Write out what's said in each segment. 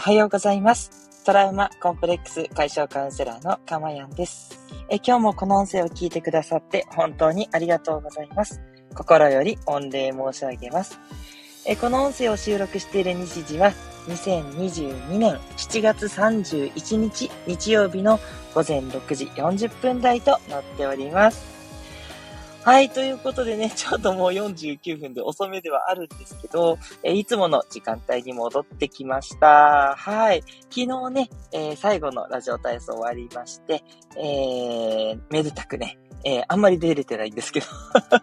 おはようございます。トラウマコンプレックス解消カウンセラーのかまやんです。え今日もこの音声を聞いてくださって本当にありがとうございます。心より御礼申し上げます。えこの音声を収録している日時は2022年7月31日日曜日の午前6時40分台となっております。はい、ということでね、ちょっともう49分で遅めではあるんですけど、えいつもの時間帯に戻ってきました。はい。昨日ね、えー、最後のラジオ体操終わりまして、えー、めでたくね、えー、あんまり出れてないんですけど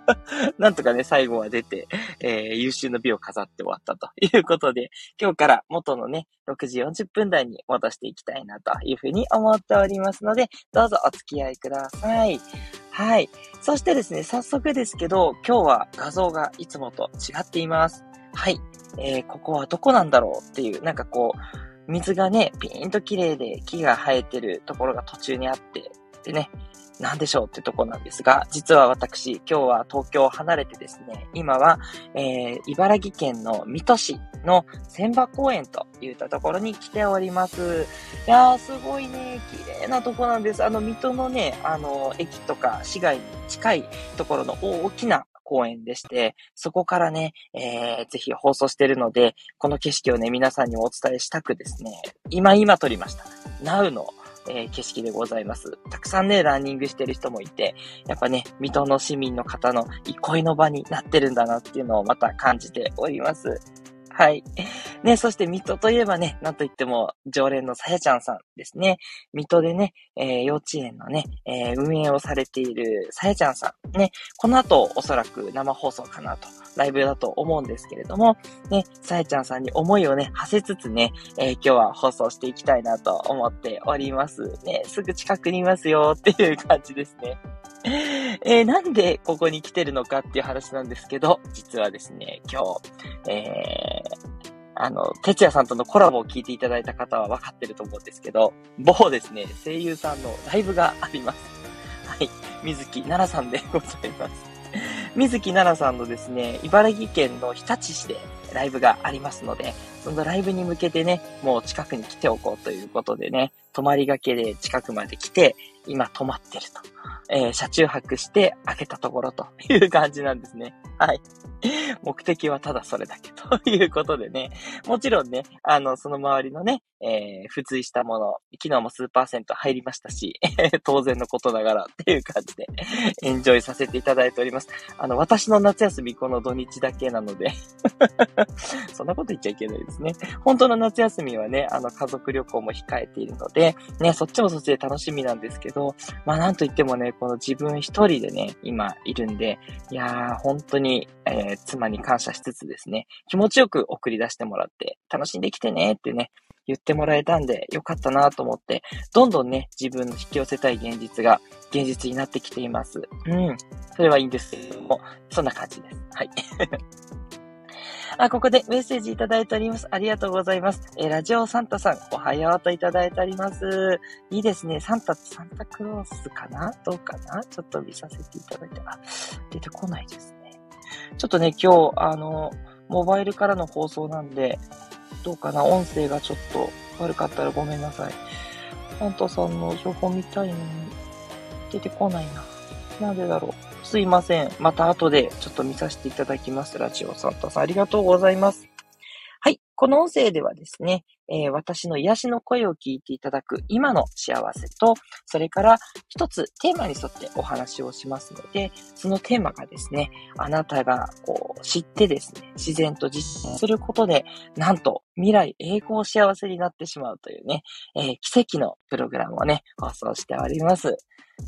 なんとかね、最後は出て、えー、優秀の美を飾って終わったということで、今日から元のね、6時40分台に戻していきたいなというふうに思っておりますので、どうぞお付き合いください。はい。そしてですね、早速ですけど、今日は画像がいつもと違っています。はい。えー、ここはどこなんだろうっていう、なんかこう、水がね、ピーンと綺麗で木が生えてるところが途中にあって、でね、なんでしょうってとこなんですが、実は私、今日は東京を離れてですね、今は、えー、茨城県の水戸市の千葉公園といったところに来ております。いやー、すごいね、綺麗なとこなんです。あの、水戸のね、あの、駅とか市街に近いところの大きな公園でして、そこからね、えー、ぜひ放送してるので、この景色をね、皆さんにお伝えしたくですね、今今撮りました。Now のえー、景色でございます。たくさんね、ランニングしてる人もいて、やっぱね、水戸の市民の方の憩いの場になってるんだなっていうのをまた感じております。はい。ね、そして水戸といえばね、なんといっても常連のさやちゃんさんですね。水戸でね、えー、幼稚園のね、えー、運営をされているさやちゃんさん。ね、この後おそらく生放送かなと、ライブだと思うんですけれども、ね、さやちゃんさんに思いをね、馳せつつね、えー、今日は放送していきたいなと思っております。ね、すぐ近くにいますよっていう感じですね。えー、なんでここに来てるのかっていう話なんですけど、実はですね、今日、え、あの、哲也さんとのコラボを聞いていただいた方は分かってると思うんですけど、某ですね、声優さんのライブがあります。はい。水木奈々さんでございます。水木奈々さんのですね、茨城県の日立市でライブがありますので、そのライブに向けてね、もう近くに来ておこうということでね、泊まりがけで近くまで来て、今泊まってると。えー、車中泊して開けたところという感じなんですね。はい。目的はただそれだけと いうことでね。もちろんね、あの、その周りのね、えー、付随したもの、昨日も数パーセント入りましたし、当然のことながらっていう感じで、エンジョイさせていただいております。あの、私の夏休みこの土日だけなのでそんなこと言っちゃいけないですね。本当の夏休みはね、あの、家族旅行も控えているので、ね、そっちもそっちで楽しみなんですけど、まあなんといってもね、この自分一人でね、今いるんで、いやー、本当に、えー、妻に感謝しつつですね、気持ちよく送り出してもらって、楽しんできてねってね、言ってもらえたんでよかったなと思って、どんどんね、自分の引き寄せたい現実が現実になってきています。うん。それはいいんですけれども、そんな感じです。はい。あ、ここでメッセージいただいております。ありがとうございます。えー、ラジオサンタさん、おはようといただいております。いいですね。サンタ、サンタクロースかな？どうかな？ちょっと見させていただいて、あ、出てこないですね。ちょっとね、今日、あの、モバイルからの放送なんで、どうかな？音声がちょっと悪かったらごめんなさい。サンタさんの情報見たいのに、出てこないな。なんでだろう？すいません。また後でちょっと見させていただきます。ラジオサンタさんありがとうございます。はい。この音声ではですね、えー、私の癒しの声を聞いていただく今の幸せと、それから一つテーマに沿ってお話をしますので、そのテーマがですね、あなたがこう知ってですね、自然と実践することで、なんと未来永劫幸せになってしまうというね、えー、奇跡のプログラムをね、放送しております。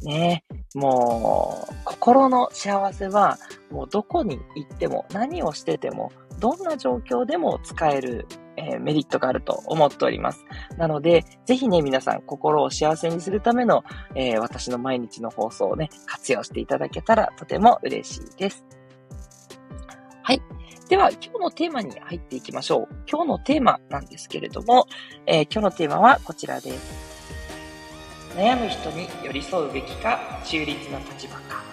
ねもう、心の幸せは、もうどこに行っても、何をしてても、どんな状況でも使える、えー、メリットがあると思っております。なので、ぜひね、皆さん、心を幸せにするための、えー、私の毎日の放送をね、活用していただけたらとても嬉しいです。はい。では、今日のテーマに入っていきましょう。今日のテーマなんですけれども、えー、今日のテーマはこちらです。悩む人に寄り添うべきか、中立な立場か。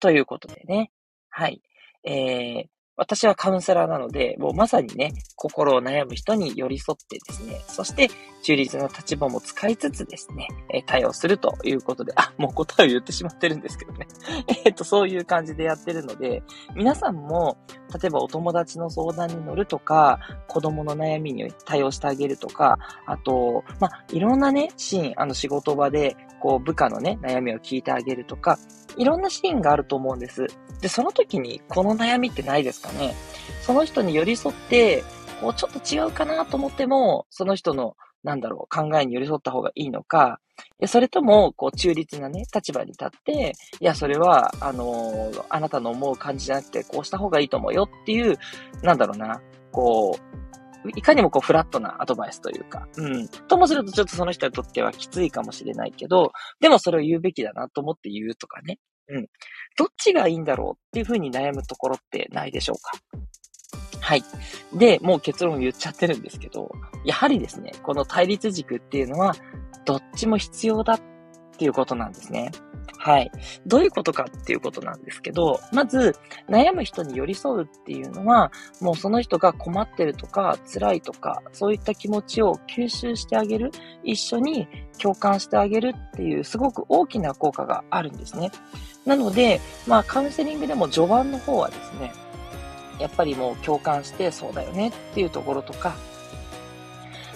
ということでね。はい。えー、私はカウンセラーなので、もうまさにね、心を悩む人に寄り添ってですね、そして中立な立場も使いつつですね、え対応するということで、あ、もう答えを言ってしまってるんですけどね。えっと、そういう感じでやってるので、皆さんも、例えばお友達の相談に乗るとか、子供の悩みに対応してあげるとか、あと、まあ、いろんなね、シーン、あの仕事場で、こう部下のね、悩みを聞いてあげるとか、いろんなシーンがあると思うんです。で、その時にこの悩みってないですかね？その人に寄り添って、こうちょっと違うかなと思っても、その人のなんだろう、考えに寄り添った方がいいのか、それとも、こう、中立なね、立場に立って、いや、それは、あのー、あなたの思う感じじゃなくて、こうした方がいいと思うよっていう、なんだろうな、こう、いかにもこうフラットなアドバイスというか、うん。ともするとちょっとその人にとってはきついかもしれないけど、でもそれを言うべきだなと思って言うとかね。うん。どっちがいいんだろうっていうふうに悩むところってないでしょうか？はい。で、もう結論言っちゃってるんですけど、やはりですね、この対立軸っていうのは、どっちも必要だっていうことなんですね。はい。どういうことかっていうことなんですけど、まず、悩む人に寄り添うっていうのは、もうその人が困ってるとか、辛いとか、そういった気持ちを吸収してあげる、一緒に共感してあげるっていう、すごく大きな効果があるんですね。なので、まあ、カウンセリングでも序盤の方はですね、やっぱりもう共感してそうだよねっていうところとか、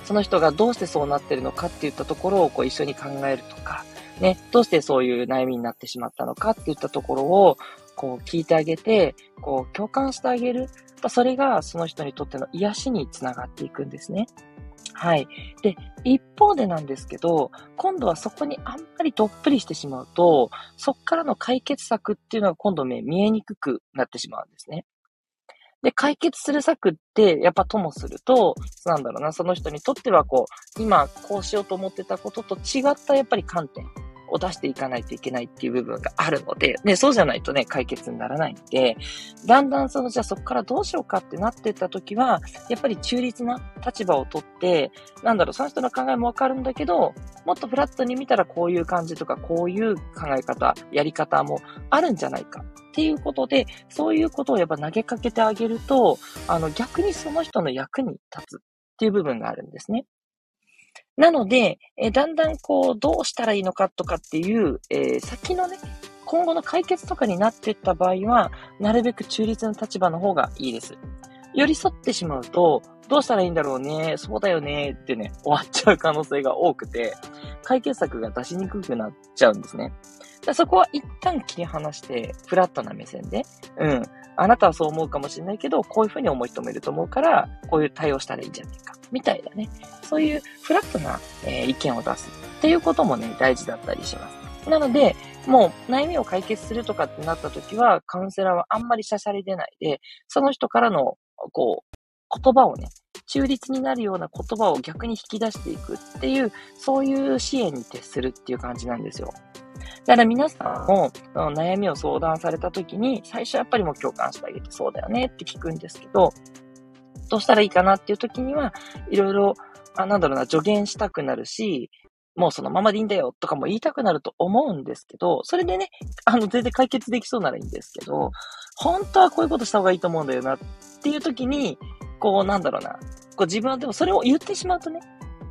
その人がどうしてそうなってるのかっていったところをこう一緒に考えるとか、ね、どうしてそういう悩みになってしまったのかっていったところを、こう聞いてあげて、こう共感してあげる。それがその人にとっての癒しにつながっていくんですね。はい。で、一方でなんですけど、今度はそこにあんまりどっぷりしてしまうと、そっからの解決策っていうのが今度ね、見えにくくなってしまうんですね。で、解決する策って、やっぱともすると、なんだろうな、その人にとってはこう、今こうしようと思ってたことと違ったやっぱり観点。を出していかないといけないっていう部分があるので、ね、そうじゃないとね、解決にならないんで、だんだんその、じゃあそこからどうしようかってなってった時は、やっぱり中立な立場をとって、なんだろう、その人の考えもわかるんだけど、もっとフラットに見たらこういう感じとか、こういう考え方、やり方もあるんじゃないかっていうことで、そういうことをやっぱ投げかけてあげると、あの、逆にその人の役に立つっていう部分があるんですね。なので、えだんだんこう、どうしたらいいのかとかっていう、え、先のね、今後の解決とかになっていった場合は、なるべく中立の立場の方がいいです。寄り添ってしまうと、どうしたらいいんだろうね、そうだよねってね、終わっちゃう可能性が多くて、解決策が出しにくくなっちゃうんですね。そこは一旦切り離して、フラットな目線で、うん、あなたはそう思うかもしれないけど、こういうふうに思い人もいると思うから、こういう対応したらいいんじゃないか、みたいなね。そういうフラットな、えー、意見を出すっていうこともね、大事だったりします。なので、もう悩みを解決するとかってなった時は、カウンセラーはあんまりしゃしゃり出ないで、その人からの、こう、言葉をね、中立になるような言葉を逆に引き出していくっていう、そういう支援に徹するっていう感じなんですよ。だから皆さんも悩みを相談された時に、最初やっぱりもう共感してあげてそうだよねって聞くんですけど、どうしたらいいかなっていう時には、いろいろ、あ、なんだろうな、助言したくなるし、もうそのままでいいんだよとかも言いたくなると思うんですけど、それでね、あの、全然解決できそうならいいんですけど、本当はこういうことした方がいいと思うんだよなっていう時に、こう、なんだろうな、こう自分はでもそれを言ってしまうとね、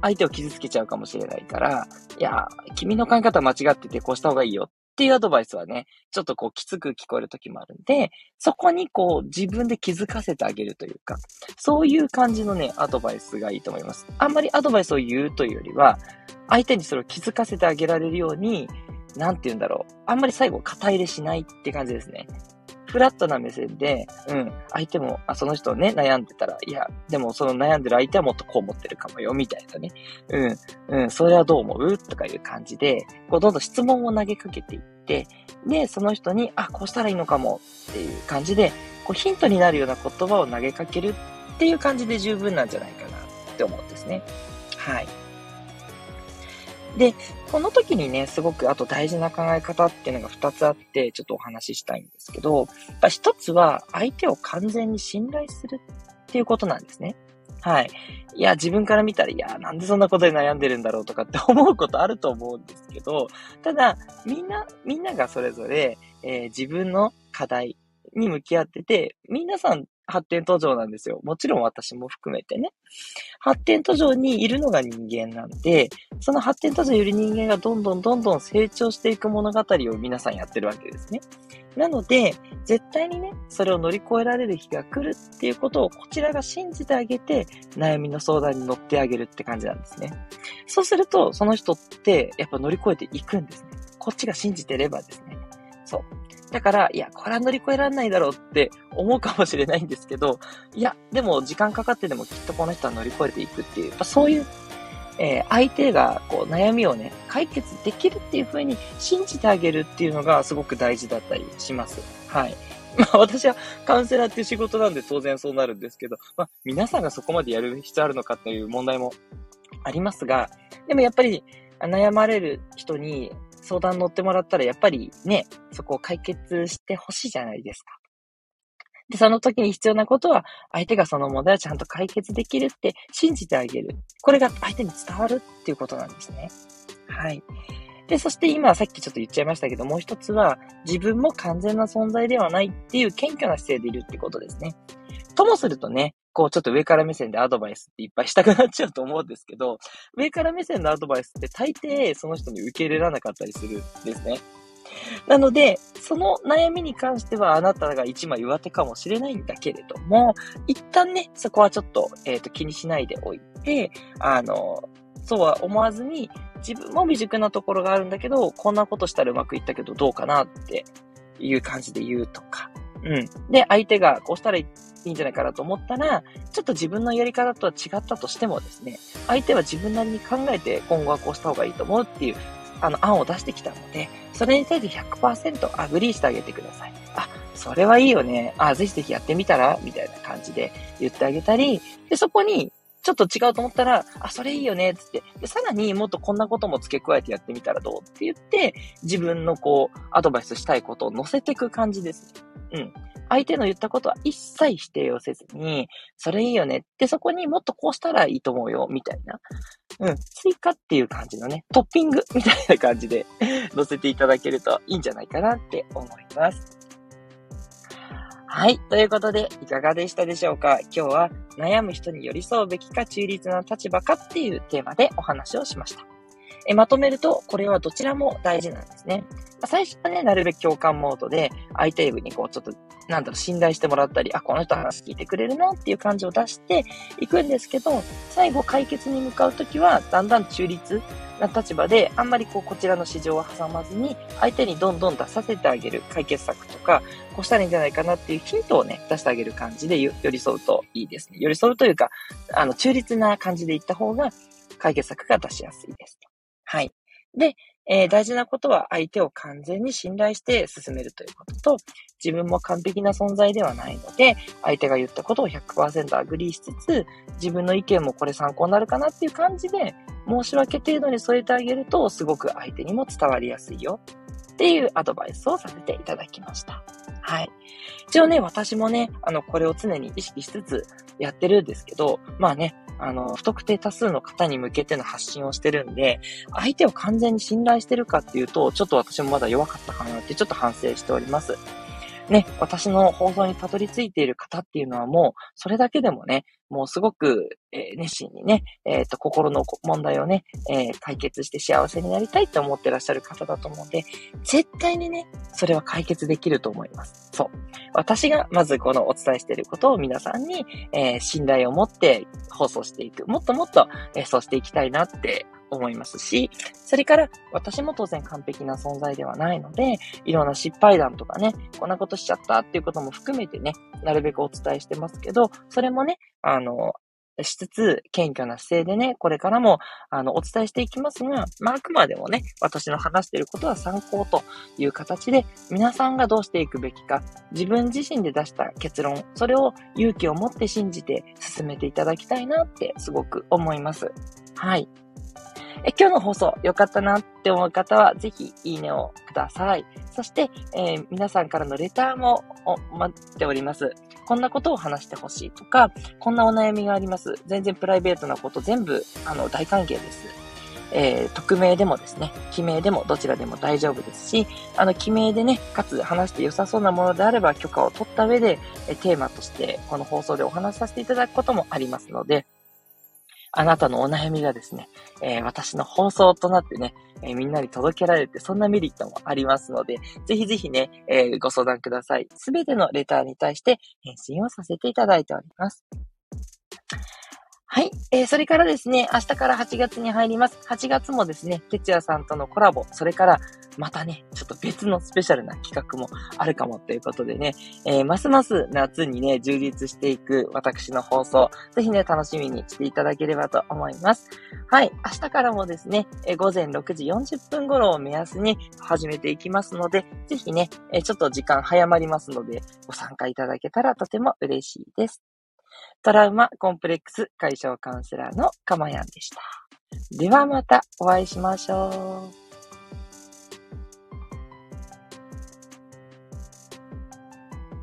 相手を傷つけちゃうかもしれないから、いや、君の考え方間違っててこうした方がいいよっていうアドバイスはね、ちょっとこうきつく聞こえる時もあるんで、そこにこう自分で気づかせてあげるというか、そういう感じのね、アドバイスがいいと思います。あんまりアドバイスを言うというよりは、相手にそれを気づかせてあげられるように、なんて言うんだろう。あんまり最後、肩入れしないって感じですね。フラットな目線で、うん、相手も、あ、その人ね、悩んでたら、いや、でもその悩んでる相手はもっとこう思ってるかもよ、みたいなね。うん、うん、それはどう思う？とかいう感じで、こう、どんどん質問を投げかけていって、で、その人に、あ、こうしたらいいのかもっていう感じで、こう、ヒントになるような言葉を投げかけるっていう感じで十分なんじゃないかなって思うんですね。はい。で、この時にね、すごくあと大事な考え方っていうのが2つあって、ちょっとお話ししたいんですけど、1つは相手を完全に信頼するっていうことなんですね。はい。いや、自分から見たら、いや、なんでそんなことで悩んでるんだろうとかって 思うことあると思うんですけど、ただ、みんな、みんながそれぞれ、えー、自分の課題に向き合ってて、皆さん発展途上なんですよ。もちろん私も含めてね。発展途上にいるのが人間なんで、その発展途上にいる人間がどんどんどんどん成長していく物語を皆さんやってるわけですね。なので、絶対にね、それを乗り越えられる日が来るっていうことをこちらが信じてあげて、悩みの相談に乗ってあげるって感じなんですね。そうすると、その人ってやっぱ乗り越えていくんですね。こっちが信じてればですね。そう。だから、いや、これは乗り越えられないだろうって思うかもしれないんですけど、いや、でも時間かかってでもきっとこの人は乗り越えていくっていう、やっぱそういうえー、相手がこう悩みをね、解決できるっていう風に信じてあげるっていうのがすごく大事だったりします。はい。まあ私はカウンセラーっていう仕事なんで当然そうなるんですけど、まあ皆さんがそこまでやる必要あるのかっていう問題もありますが、でもやっぱり悩まれる人に相談乗ってもらったらやっぱりね、そこを解決してほしいじゃないですか。で、その時に必要なことは、相手がその問題をちゃんと解決できるって信じてあげる。これが相手に伝わるっていうことなんですね。はい。で、そして今さっきちょっと言っちゃいましたけど、もう一つは、自分も完全な存在ではないっていう謙虚な姿勢でいるってことですね。ともするとね、こうちょっと上から目線でアドバイスっていっぱいしたくなっちゃうと思うんですけど、上から目線のアドバイスって大抵その人に受け入れられなかったりするんですね。なので、その悩みに関してはあなたが一枚上手かもしれないんだけれども、一旦ね、そこはちょっと、えっ、ー、と、気にしないでおいて、あの、そうは思わずに、自分も未熟なところがあるんだけど、こんなことしたらうまくいったけどどうかなっていう感じで言うとか。うん。で、相手がこうしたらいいんじゃないかなと思ったら、ちょっと自分のやり方とは違ったとしてもですね、相手は自分なりに考えて今後はこうした方がいいと思うっていうあの、案を出してきたので、それに対して100% agree してあげてください。あ、それはいいよね。あ、ぜひぜひやってみたら？みたいな感じで言ってあげたり、で、そこに、ちょっと違うと思ったら、あ、それいいよね、つって。で、さらにもっとこんなことも付け加えてやってみたらどう？って言って、自分のこう、アドバイスしたいことを乗せていく感じですね。うん。相手の言ったことは一切否定をせずに、それいいよねって、そこにもっとこうしたらいいと思うよ、みたいな。うん、追加っていう感じのね、トッピングみたいな感じで 載せていただけるといいんじゃないかなって思います。はい。ということで、いかがでしたでしょうか？今日は悩む人に寄り添うべきか中立な立場かっていうテーマでお話をしました。えまとめると、これはどちらも大事なんですね。最初はね、なるべく共感モードで、相手にこう、ちょっと、なんだろう、信頼してもらったり、あ、この人話聞いてくれるなっていう感じを出していくんですけど、最後解決に向かうときは、だんだん中立な立場で、あんまりこう、こちらの市場を挟まずに、相手にどんどん出させてあげる解決策とか、こうしたらいいんじゃないかなっていうヒントをね、出してあげる感じで寄り添うといいですね。寄り添うというか、あの、中立な感じでいった方が、解決策が出しやすいです。はい。で、えー、大事なことは相手を完全に信頼して進めるということと、自分も完璧な存在ではないので、相手が言ったことを100% agree しつつ、自分の意見もこれ参考になるかなっていう感じで、申し訳程度に添えてあげると、すごく相手にも伝わりやすいよっていうアドバイスをさせていただきました。はい。一応ね、私もね、あの、これを常に意識しつつやってるんですけど、まあね、あの、不特定多数の方に向けての発信をしてるんで、相手を完全に信頼してるかっていうと、ちょっと私もまだ弱かったかなってちょっと反省しております。ね、私の放送にたどり着いている方っていうのはもう、それだけでもね、もうすごく、えー、熱心にね、えっ、ー、と、心の問題をね、えー、解決して幸せになりたいって思ってらっしゃる方だと思うんで、絶対にね、それは解決できると思います。そう。私がまずこのお伝えしていることを皆さんに、え信頼を持って放送していく。もっともっと、えそうしていきたいなって思いますし、それから私も当然完璧な存在ではないので、いろんな失敗談とかね、こんなことしちゃったっていうことも含めてね、なるべくお伝えしてますけど、それもね、あの、しつつ、謙虚な姿勢でね、これからも、あの、お伝えしていきますが、まあ、あくまでもね、私の話していることは参考という形で、皆さんがどうしていくべきか、自分自身で出した結論、それを勇気を持って信じて進めていただきたいなってすごく思います。はい。え今日の放送良かったなって思う方は、ぜひいいねをください。そして、えー、皆さんからのレターも待っております。こんなことを話してほしいとか、こんなお悩みがあります。全然プライベートなこと全部、あの、大歓迎です。えー、匿名でもですね、記名でもどちらでも大丈夫ですし、あの、記名でね、かつ話して良さそうなものであれば許可を取った上で、えテーマとしてこの放送でお話しさせていただくこともありますので、あなたのお悩みがですね、えー、私の放送となってね、えー、みんなに届けられて、そんなメリットもありますので、ぜひぜひね、えー、ご相談ください。すべてのレターに対して返信をさせていただいております。はい。えー、それからですね、明日から8月に入ります。8月もですね、哲也さんとのコラボ、それからまたね、ちょっと別のスペシャルな企画もあるかもということでね、えー、ますます夏にね、充実していく私の放送、ぜひね、楽しみにしていただければと思います。はい。明日からもですね、えー、午前6時40分頃を目安に始めていきますので、ぜひね、えー、ちょっと時間早まりますので、ご参加いただけたらとても嬉しいです。トラウマコンプレックス解消カウンセラーのかまやんでした。ではまたお会いしましょう。